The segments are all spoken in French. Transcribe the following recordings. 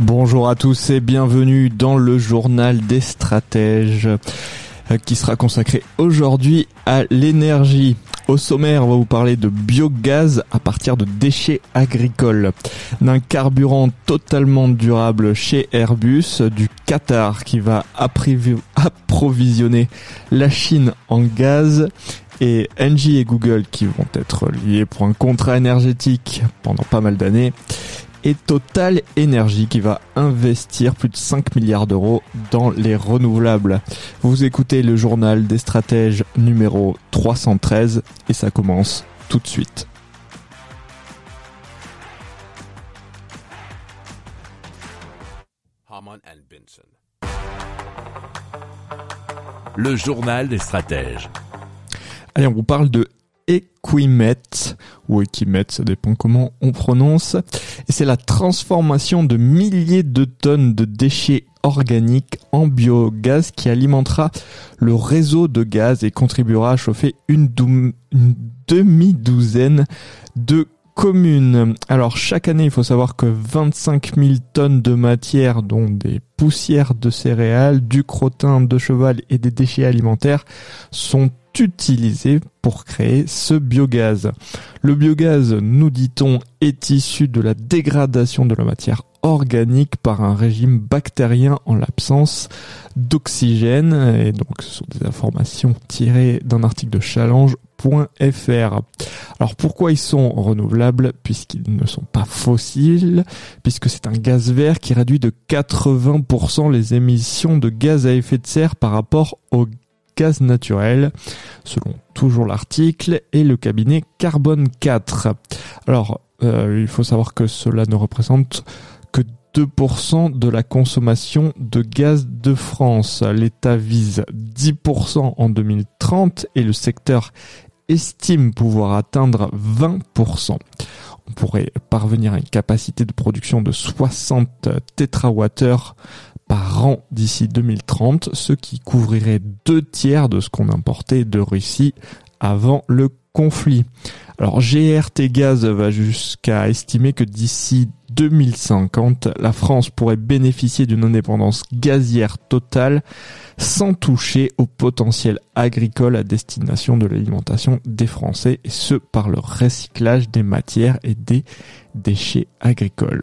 Bonjour à tous et bienvenue dans le journal des stratèges euh, qui sera consacré aujourd'hui à l'énergie. Au sommaire, on va vous parler de biogaz à partir de déchets agricoles, d'un carburant totalement durable chez Airbus, du Qatar qui va approvisionner la Chine en gaz et Engie et Google qui vont être liés pour un contrat énergétique pendant pas mal d'années et Total Energy qui va investir plus de 5 milliards d'euros dans les renouvelables. Vous écoutez le journal des stratèges numéro 313 et ça commence tout de suite. Le journal des stratèges. Allez, on vous parle de Equimet ou Equimet, ça dépend comment on prononce. Et c'est la transformation de milliers de tonnes de déchets organiques en biogaz qui alimentera le réseau de gaz et contribuera à chauffer une, une demi-douzaine de communes. Alors chaque année, il faut savoir que 25 000 tonnes de matière, dont des poussières de céréales, du crottin de cheval et des déchets alimentaires, sont utilisé pour créer ce biogaz. Le biogaz, nous dit-on, est issu de la dégradation de la matière organique par un régime bactérien en l'absence d'oxygène. Et donc, ce sont des informations tirées d'un article de challenge.fr. Alors pourquoi ils sont renouvelables? Puisqu'ils ne sont pas fossiles, puisque c'est un gaz vert qui réduit de 80% les émissions de gaz à effet de serre par rapport au gaz naturel, selon toujours l'article, et le cabinet Carbone 4. Alors, euh, il faut savoir que cela ne représente 2% de la consommation de gaz de France. L'État vise 10% en 2030 et le secteur estime pouvoir atteindre 20%. On pourrait parvenir à une capacité de production de 60 TWh par an d'ici 2030, ce qui couvrirait deux tiers de ce qu'on importait de Russie avant le conflit. Alors GRT Gaz va jusqu'à estimer que d'ici 2050, la France pourrait bénéficier d'une indépendance gazière totale sans toucher au potentiel agricole à destination de l'alimentation des Français, et ce par le recyclage des matières et des déchets agricoles.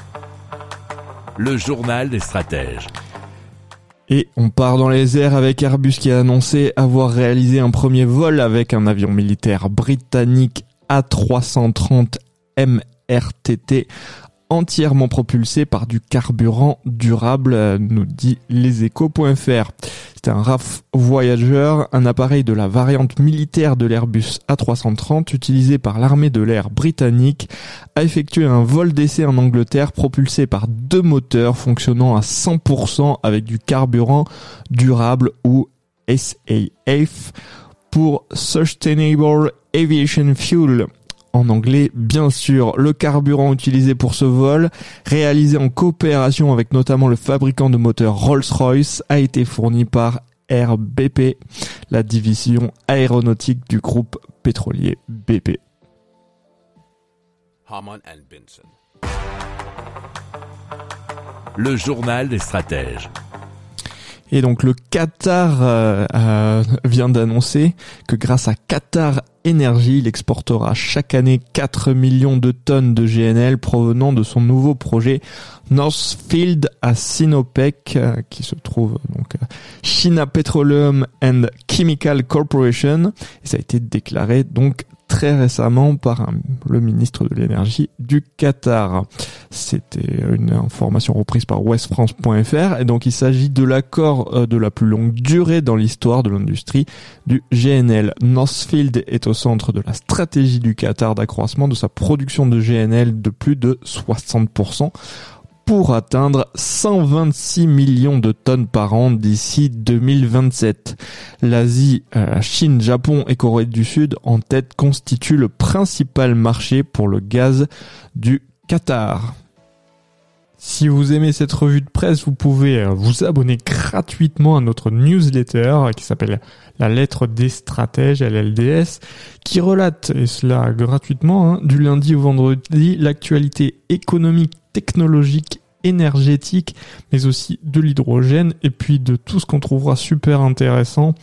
Le journal des stratèges. Et on part dans les airs avec Airbus qui a annoncé avoir réalisé un premier vol avec un avion militaire britannique A330 MRTT entièrement propulsé par du carburant durable, euh, nous dit leséchos.fr. C'est un RAF Voyager, un appareil de la variante militaire de l'Airbus A330 utilisé par l'armée de l'air britannique, a effectué un vol d'essai en Angleterre propulsé par deux moteurs fonctionnant à 100% avec du carburant durable ou SAF pour Sustainable Aviation Fuel en anglais, bien sûr, le carburant utilisé pour ce vol, réalisé en coopération avec notamment le fabricant de moteurs Rolls-Royce, a été fourni par RBP, la division aéronautique du groupe pétrolier BP. Le journal des stratèges. Et donc le Qatar euh, euh, vient d'annoncer que grâce à Qatar Energy. Il exportera chaque année 4 millions de tonnes de GNL provenant de son nouveau projet Northfield à Sinopec, euh, qui se trouve donc China Petroleum and Chemical Corporation. Et ça a été déclaré donc très récemment par le ministre de l'énergie du Qatar. C'était une information reprise par westfrance.fr et donc il s'agit de l'accord euh, de la plus longue durée dans l'histoire de l'industrie du GNL. Northfield est au centre de la stratégie du Qatar d'accroissement de sa production de GNL de plus de 60% pour atteindre 126 millions de tonnes par an d'ici 2027. L'Asie, la Chine, Japon et Corée du Sud en tête constituent le principal marché pour le gaz du Qatar. Si vous aimez cette revue de presse, vous pouvez euh, vous abonner gratuitement à notre newsletter qui s'appelle La lettre des stratèges, LLDS, qui relate, et cela gratuitement, hein, du lundi au vendredi, l'actualité économique, technologique, énergétique, mais aussi de l'hydrogène, et puis de tout ce qu'on trouvera super intéressant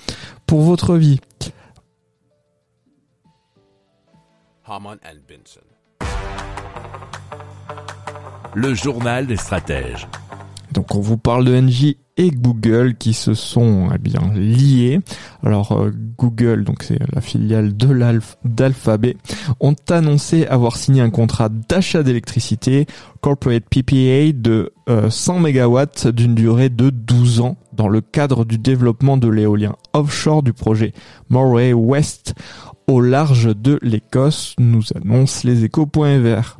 pour votre vie. Le journal des stratèges. Donc on vous parle de NJ et Google qui se sont eh bien liés. Alors euh, Google, donc c'est la filiale de d'Alphabet, ont annoncé avoir signé un contrat d'achat d'électricité corporate PPA de 100 euh, MW d'une durée de 12 ans dans le cadre du développement de l'éolien offshore du projet Moray West au large de l'Écosse, nous annonce les échos.fr.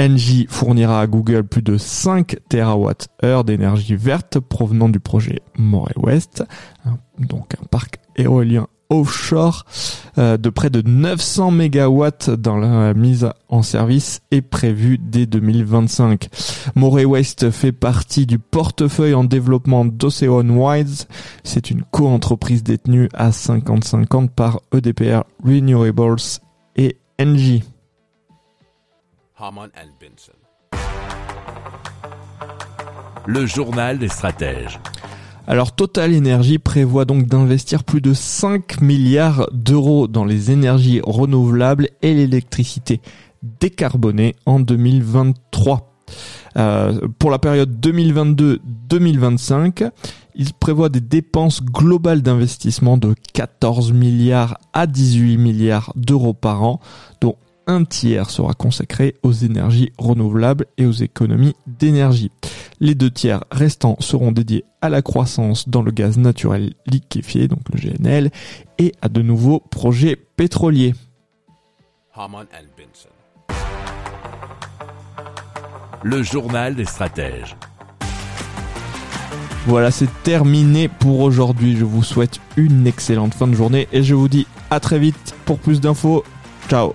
Engie fournira à Google plus de 5 TWh d'énergie verte provenant du projet Moray West, donc un parc éolien offshore euh, de près de 900 MW dans la mise en service est prévue dès 2025. Moray West fait partie du portefeuille en développement d'Ocean Wise. C'est une co-entreprise détenue à 50-50 par EDPR Renewables et Engie. Le journal des stratèges. Alors Total Energy prévoit donc d'investir plus de 5 milliards d'euros dans les énergies renouvelables et l'électricité décarbonée en 2023. Euh, pour la période 2022-2025, il prévoit des dépenses globales d'investissement de 14 milliards à 18 milliards d'euros par an, dont un tiers sera consacré aux énergies renouvelables et aux économies d'énergie. Les deux tiers restants seront dédiés à la croissance dans le gaz naturel liquéfié, donc le GNL, et à de nouveaux projets pétroliers. Le journal des stratèges. Voilà, c'est terminé pour aujourd'hui. Je vous souhaite une excellente fin de journée et je vous dis à très vite pour plus d'infos. Ciao